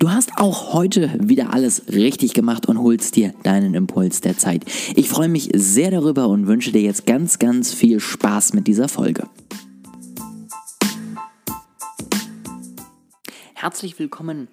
Du hast auch heute wieder alles richtig gemacht und holst dir deinen Impuls der Zeit. Ich freue mich sehr darüber und wünsche dir jetzt ganz, ganz viel Spaß mit dieser Folge. Herzlich willkommen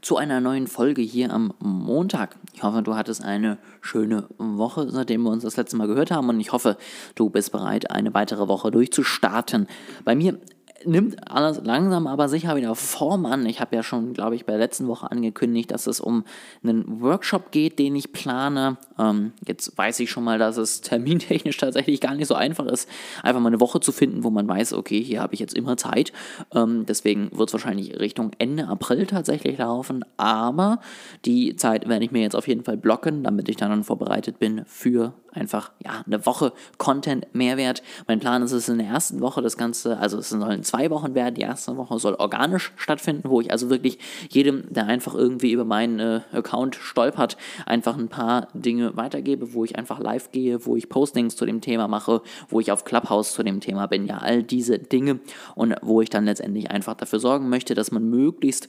zu einer neuen Folge hier am Montag. Ich hoffe, du hattest eine schöne Woche, seitdem wir uns das letzte Mal gehört haben und ich hoffe, du bist bereit, eine weitere Woche durchzustarten. Bei mir nimmt alles langsam aber sicher wieder Form an. Ich habe ja schon, glaube ich, bei der letzten Woche angekündigt, dass es um einen Workshop geht, den ich plane. Ähm, jetzt weiß ich schon mal, dass es termintechnisch tatsächlich gar nicht so einfach ist, einfach mal eine Woche zu finden, wo man weiß, okay, hier habe ich jetzt immer Zeit. Ähm, deswegen wird es wahrscheinlich Richtung Ende April tatsächlich laufen. Aber die Zeit werde ich mir jetzt auf jeden Fall blocken, damit ich dann vorbereitet bin für einfach ja, eine Woche Content-Mehrwert. Mein Plan ist es in der ersten Woche das Ganze, also es sollen zwei Wochen werden. Die erste Woche soll organisch stattfinden, wo ich also wirklich jedem, der einfach irgendwie über meinen äh, Account stolpert, einfach ein paar Dinge weitergebe, wo ich einfach live gehe, wo ich Postings zu dem Thema mache, wo ich auf Clubhouse zu dem Thema bin. Ja, all diese Dinge und wo ich dann letztendlich einfach dafür sorgen möchte, dass man möglichst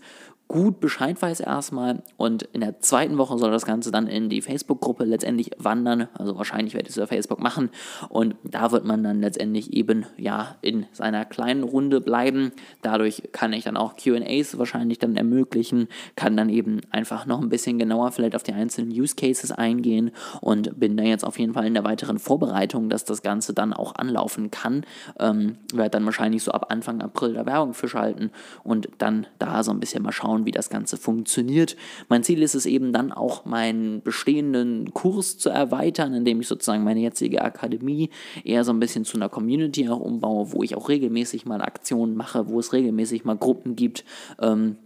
gut Bescheid weiß erstmal. Und in der zweiten Woche soll das Ganze dann in die Facebook-Gruppe letztendlich wandern. Also wahrscheinlich werde ich es über Facebook machen. Und da wird man dann letztendlich eben ja in seiner kleinen Runde bleiben. Dadurch kann ich dann auch QAs wahrscheinlich dann ermöglichen, kann dann eben einfach noch ein bisschen genauer vielleicht auf die einzelnen Use Cases eingehen und bin da jetzt auf jeden Fall in der weiteren Vorbereitung, dass das Ganze dann auch anlaufen kann. Ähm, werde dann wahrscheinlich so ab Anfang April da Werbung für schalten und dann da so ein bisschen mal schauen, schauen, wie das Ganze funktioniert. Mein Ziel ist es eben dann auch, meinen bestehenden Kurs zu erweitern, indem ich sozusagen meine jetzige Akademie eher so ein bisschen zu einer Community auch umbaue, wo ich auch regelmäßig mal Aktionen mache, wo es regelmäßig mal Gruppen gibt. Ähm,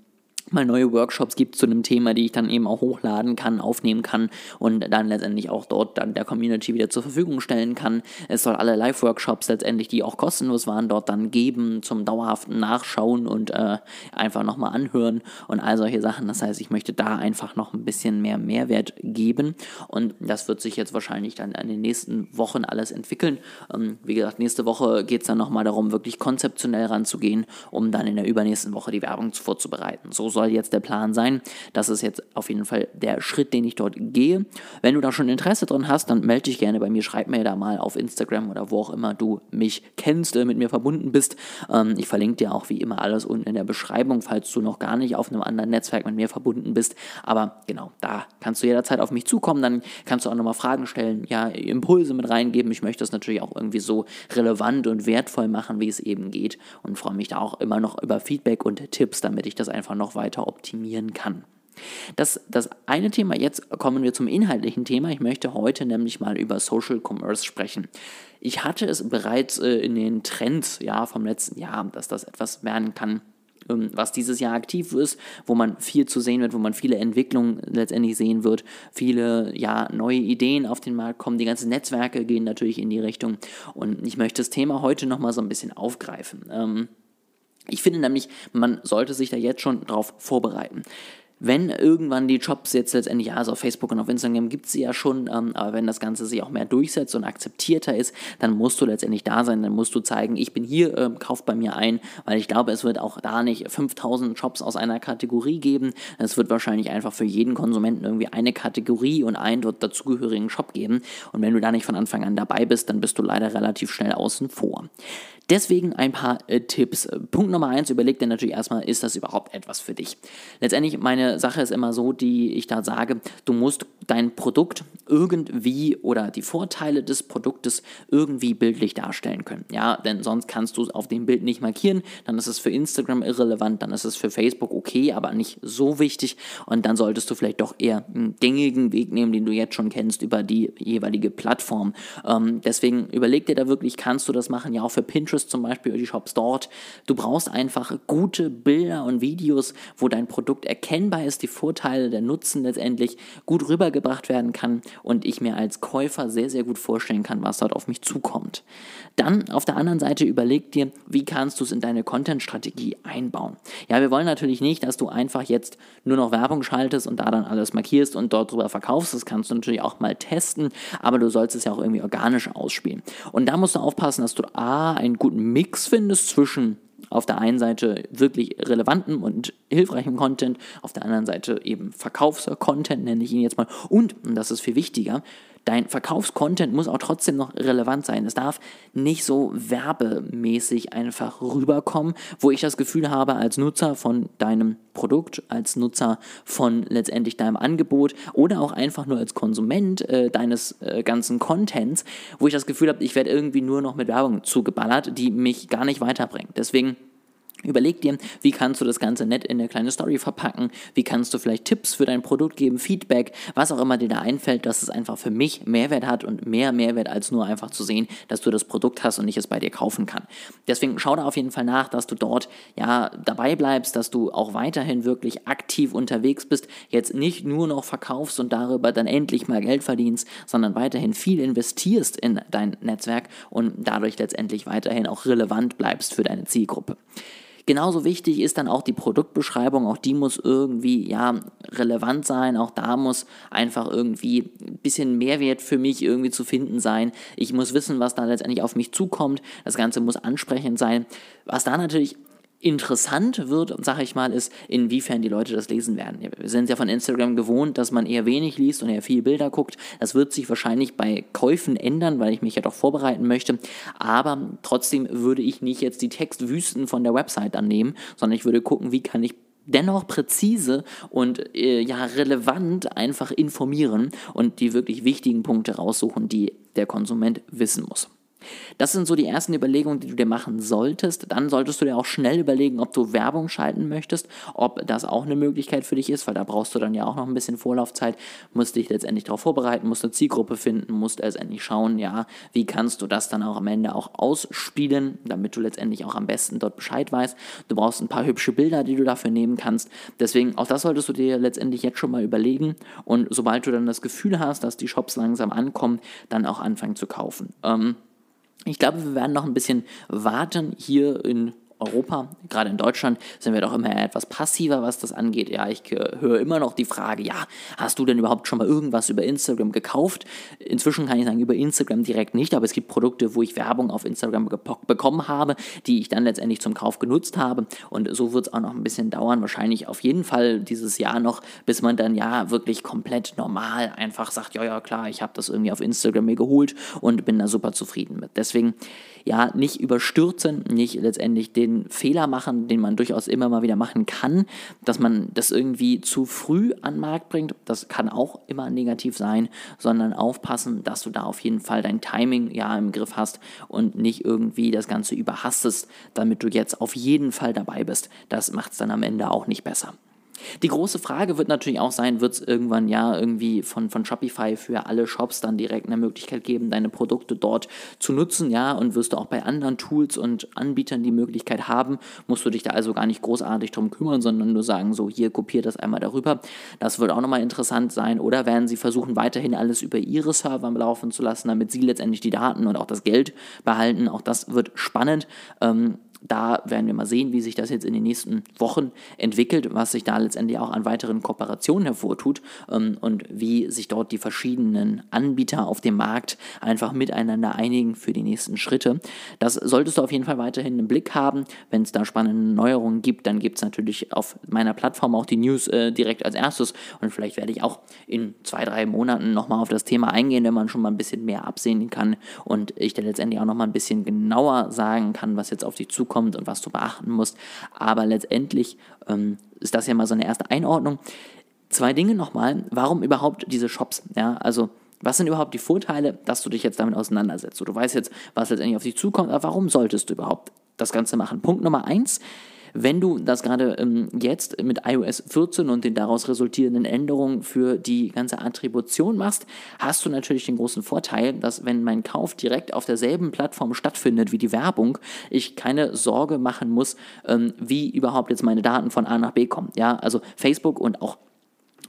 mal neue Workshops gibt zu einem Thema, die ich dann eben auch hochladen kann, aufnehmen kann und dann letztendlich auch dort dann der Community wieder zur Verfügung stellen kann. Es soll alle Live-Workshops letztendlich, die auch kostenlos waren, dort dann geben zum dauerhaften Nachschauen und äh, einfach nochmal anhören und all solche Sachen. Das heißt, ich möchte da einfach noch ein bisschen mehr Mehrwert geben und das wird sich jetzt wahrscheinlich dann in den nächsten Wochen alles entwickeln. Ähm, wie gesagt, nächste Woche geht es dann nochmal darum, wirklich konzeptionell ranzugehen, um dann in der übernächsten Woche die Werbung vorzubereiten. So soll jetzt der Plan sein. Das ist jetzt auf jeden Fall der Schritt, den ich dort gehe. Wenn du da schon Interesse drin hast, dann melde dich gerne bei mir, schreib mir da mal auf Instagram oder wo auch immer du mich kennst, äh, mit mir verbunden bist. Ähm, ich verlinke dir auch wie immer alles unten in der Beschreibung, falls du noch gar nicht auf einem anderen Netzwerk mit mir verbunden bist. Aber genau, da kannst du jederzeit auf mich zukommen. Dann kannst du auch nochmal Fragen stellen, ja, Impulse mit reingeben. Ich möchte das natürlich auch irgendwie so relevant und wertvoll machen, wie es eben geht. Und freue mich da auch immer noch über Feedback und Tipps, damit ich das einfach noch weiter weiter optimieren kann. Das, das eine Thema, jetzt kommen wir zum inhaltlichen Thema. Ich möchte heute nämlich mal über Social Commerce sprechen. Ich hatte es bereits äh, in den Trends ja, vom letzten Jahr, dass das etwas werden kann, ähm, was dieses Jahr aktiv ist, wo man viel zu sehen wird, wo man viele Entwicklungen letztendlich sehen wird, viele ja, neue Ideen auf den Markt kommen, die ganzen Netzwerke gehen natürlich in die Richtung und ich möchte das Thema heute nochmal so ein bisschen aufgreifen. Ähm, ich finde nämlich, man sollte sich da jetzt schon drauf vorbereiten wenn irgendwann die Jobs jetzt letztendlich, ja, also auf Facebook und auf Instagram gibt es sie ja schon, ähm, aber wenn das Ganze sich auch mehr durchsetzt und akzeptierter ist, dann musst du letztendlich da sein, dann musst du zeigen, ich bin hier, äh, kauft bei mir ein, weil ich glaube, es wird auch da nicht 5000 Jobs aus einer Kategorie geben. Es wird wahrscheinlich einfach für jeden Konsumenten irgendwie eine Kategorie und einen dort dazugehörigen Shop geben. Und wenn du da nicht von Anfang an dabei bist, dann bist du leider relativ schnell außen vor. Deswegen ein paar äh, Tipps. Punkt Nummer eins, überleg dir natürlich erstmal, ist das überhaupt etwas für dich? Letztendlich, meine Sache ist immer so, die ich da sage, du musst dein Produkt irgendwie oder die Vorteile des Produktes irgendwie bildlich darstellen können. Ja, denn sonst kannst du es auf dem Bild nicht markieren, dann ist es für Instagram irrelevant, dann ist es für Facebook okay, aber nicht so wichtig und dann solltest du vielleicht doch eher einen gängigen Weg nehmen, den du jetzt schon kennst über die jeweilige Plattform. Ähm, deswegen überleg dir da wirklich, kannst du das machen? Ja, auch für Pinterest Pinterest zum Beispiel, die Shops dort. Du brauchst einfach gute Bilder und Videos, wo dein Produkt erkennbar ist, die Vorteile, der Nutzen letztendlich gut rübergebracht werden kann und ich mir als Käufer sehr, sehr gut vorstellen kann, was dort auf mich zukommt. Dann auf der anderen Seite überleg dir, wie kannst du es in deine Content-Strategie einbauen. Ja, wir wollen natürlich nicht, dass du einfach jetzt nur noch Werbung schaltest und da dann alles markierst und dort drüber verkaufst. Das kannst du natürlich auch mal testen, aber du sollst es ja auch irgendwie organisch ausspielen. Und da musst du aufpassen, dass du A, ein guten Mix findest zwischen Auf der einen Seite wirklich relevantem und hilfreichem Content, auf der anderen Seite eben Verkaufs-Content, nenne ich ihn jetzt mal. Und, und das ist viel wichtiger, dein Verkaufscontent muss auch trotzdem noch relevant sein. Es darf nicht so werbemäßig einfach rüberkommen, wo ich das Gefühl habe, als Nutzer von deinem Produkt, als Nutzer von letztendlich deinem Angebot oder auch einfach nur als Konsument äh, deines äh, ganzen Contents, wo ich das Gefühl habe, ich werde irgendwie nur noch mit Werbung zugeballert, die mich gar nicht weiterbringt. Deswegen Überleg dir, wie kannst du das Ganze nett in eine kleine Story verpacken, wie kannst du vielleicht Tipps für dein Produkt geben, Feedback, was auch immer dir da einfällt, dass es einfach für mich Mehrwert hat und mehr Mehrwert als nur einfach zu sehen, dass du das Produkt hast und ich es bei dir kaufen kann. Deswegen schau da auf jeden Fall nach, dass du dort ja dabei bleibst, dass du auch weiterhin wirklich aktiv unterwegs bist, jetzt nicht nur noch verkaufst und darüber dann endlich mal Geld verdienst, sondern weiterhin viel investierst in dein Netzwerk und dadurch letztendlich weiterhin auch relevant bleibst für deine Zielgruppe. Genauso wichtig ist dann auch die Produktbeschreibung, auch die muss irgendwie ja relevant sein, auch da muss einfach irgendwie ein bisschen Mehrwert für mich irgendwie zu finden sein. Ich muss wissen, was da letztendlich auf mich zukommt. Das Ganze muss ansprechend sein. Was da natürlich interessant wird, sage ich mal, ist, inwiefern die Leute das lesen werden. Wir sind ja von Instagram gewohnt, dass man eher wenig liest und eher viele Bilder guckt. Das wird sich wahrscheinlich bei Käufen ändern, weil ich mich ja doch vorbereiten möchte. Aber trotzdem würde ich nicht jetzt die Textwüsten von der Website annehmen, sondern ich würde gucken, wie kann ich dennoch präzise und äh, ja relevant einfach informieren und die wirklich wichtigen Punkte raussuchen, die der Konsument wissen muss. Das sind so die ersten Überlegungen, die du dir machen solltest. Dann solltest du dir auch schnell überlegen, ob du Werbung schalten möchtest, ob das auch eine Möglichkeit für dich ist, weil da brauchst du dann ja auch noch ein bisschen Vorlaufzeit, musst dich letztendlich darauf vorbereiten, musst eine Zielgruppe finden, musst letztendlich schauen, ja, wie kannst du das dann auch am Ende auch ausspielen, damit du letztendlich auch am besten dort Bescheid weißt. Du brauchst ein paar hübsche Bilder, die du dafür nehmen kannst. Deswegen, auch das solltest du dir letztendlich jetzt schon mal überlegen und sobald du dann das Gefühl hast, dass die Shops langsam ankommen, dann auch anfangen zu kaufen. Ähm, ich glaube, wir werden noch ein bisschen warten hier in Europa, gerade in Deutschland, sind wir doch immer etwas passiver, was das angeht. Ja, ich höre immer noch die Frage, ja, hast du denn überhaupt schon mal irgendwas über Instagram gekauft? Inzwischen kann ich sagen, über Instagram direkt nicht, aber es gibt Produkte, wo ich Werbung auf Instagram bekommen habe, die ich dann letztendlich zum Kauf genutzt habe. Und so wird es auch noch ein bisschen dauern, wahrscheinlich auf jeden Fall dieses Jahr noch, bis man dann ja wirklich komplett normal einfach sagt, ja, ja, klar, ich habe das irgendwie auf Instagram mir geholt und bin da super zufrieden mit. Deswegen, ja, nicht überstürzen, nicht letztendlich den Fehler machen, den man durchaus immer mal wieder machen kann, dass man das irgendwie zu früh an den Markt bringt. Das kann auch immer negativ sein, sondern aufpassen, dass du da auf jeden Fall dein Timing ja im Griff hast und nicht irgendwie das Ganze überhastest, damit du jetzt auf jeden Fall dabei bist. Das macht es dann am Ende auch nicht besser. Die große Frage wird natürlich auch sein, wird es irgendwann ja irgendwie von, von Shopify für alle Shops dann direkt eine Möglichkeit geben, deine Produkte dort zu nutzen, ja, und wirst du auch bei anderen Tools und Anbietern die Möglichkeit haben, musst du dich da also gar nicht großartig drum kümmern, sondern nur sagen, so hier kopiert das einmal darüber. Das wird auch nochmal interessant sein. Oder werden sie versuchen, weiterhin alles über ihre Server laufen zu lassen, damit sie letztendlich die Daten und auch das Geld behalten. Auch das wird spannend. Ähm, da werden wir mal sehen, wie sich das jetzt in den nächsten Wochen entwickelt, was sich da letztendlich auch an weiteren Kooperationen hervortut ähm, und wie sich dort die verschiedenen Anbieter auf dem Markt einfach miteinander einigen für die nächsten Schritte. Das solltest du auf jeden Fall weiterhin im Blick haben. Wenn es da spannende Neuerungen gibt, dann gibt es natürlich auf meiner Plattform auch die News äh, direkt als erstes und vielleicht werde ich auch in zwei, drei Monaten nochmal auf das Thema eingehen, wenn man schon mal ein bisschen mehr absehen kann und ich dann letztendlich auch nochmal ein bisschen genauer sagen kann, was jetzt auf dich zukommt kommt und was du beachten musst. Aber letztendlich ähm, ist das ja mal so eine erste Einordnung. Zwei Dinge nochmal. Warum überhaupt diese Shops? Ja, also was sind überhaupt die Vorteile, dass du dich jetzt damit auseinandersetzt? So, du weißt jetzt, was letztendlich auf dich zukommt, aber warum solltest du überhaupt das Ganze machen? Punkt Nummer eins. Wenn du das gerade ähm, jetzt mit iOS 14 und den daraus resultierenden Änderungen für die ganze Attribution machst, hast du natürlich den großen Vorteil, dass wenn mein Kauf direkt auf derselben Plattform stattfindet wie die Werbung, ich keine Sorge machen muss, ähm, wie überhaupt jetzt meine Daten von A nach B kommen. Ja, also Facebook und auch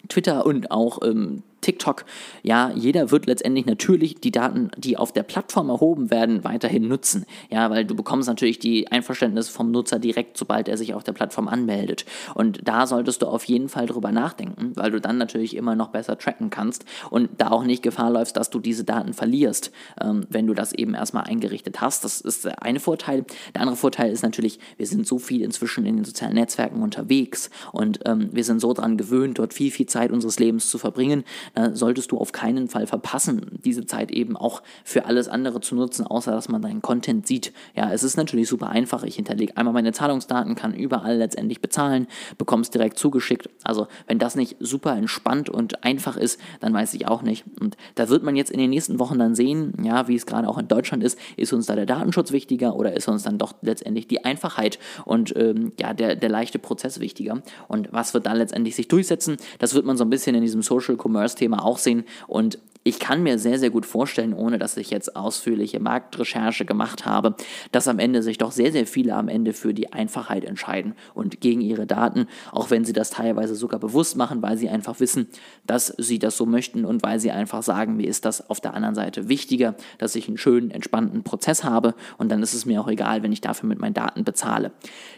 Twitter und auch ähm, TikTok. Ja, jeder wird letztendlich natürlich die Daten, die auf der Plattform erhoben werden, weiterhin nutzen. Ja, weil du bekommst natürlich die Einverständnis vom Nutzer direkt, sobald er sich auf der Plattform anmeldet. Und da solltest du auf jeden Fall drüber nachdenken, weil du dann natürlich immer noch besser tracken kannst und da auch nicht Gefahr läufst, dass du diese Daten verlierst, ähm, wenn du das eben erstmal eingerichtet hast. Das ist der eine Vorteil. Der andere Vorteil ist natürlich, wir sind so viel inzwischen in den sozialen Netzwerken unterwegs und ähm, wir sind so daran gewöhnt, dort viel, viel Zeit unseres Lebens zu verbringen, da solltest du auf keinen Fall verpassen, diese Zeit eben auch für alles andere zu nutzen, außer dass man deinen Content sieht. Ja, es ist natürlich super einfach. Ich hinterlege einmal meine Zahlungsdaten, kann überall letztendlich bezahlen, bekomme es direkt zugeschickt. Also, wenn das nicht super entspannt und einfach ist, dann weiß ich auch nicht. Und da wird man jetzt in den nächsten Wochen dann sehen, ja, wie es gerade auch in Deutschland ist, ist uns da der Datenschutz wichtiger oder ist uns dann doch letztendlich die Einfachheit und ähm, ja, der, der leichte Prozess wichtiger? Und was wird dann letztendlich sich durchsetzen? Das wird man so ein bisschen in diesem Social Commerce-Thema auch sehen. Und ich kann mir sehr, sehr gut vorstellen, ohne dass ich jetzt ausführliche Marktrecherche gemacht habe, dass am Ende sich doch sehr, sehr viele am Ende für die Einfachheit entscheiden und gegen ihre Daten, auch wenn sie das teilweise sogar bewusst machen, weil sie einfach wissen, dass sie das so möchten und weil sie einfach sagen, mir ist das auf der anderen Seite wichtiger, dass ich einen schönen, entspannten Prozess habe und dann ist es mir auch egal, wenn ich dafür mit meinen Daten bezahle.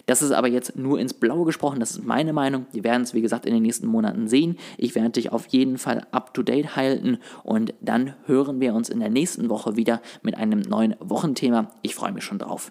Das ist aber jetzt nur ins Blaue gesprochen, das ist meine Meinung. Wir werden es, wie gesagt, in den nächsten Monaten sehen. Ich werde dich auf jeden Fall up-to-date halten und und dann hören wir uns in der nächsten Woche wieder mit einem neuen Wochenthema. Ich freue mich schon drauf.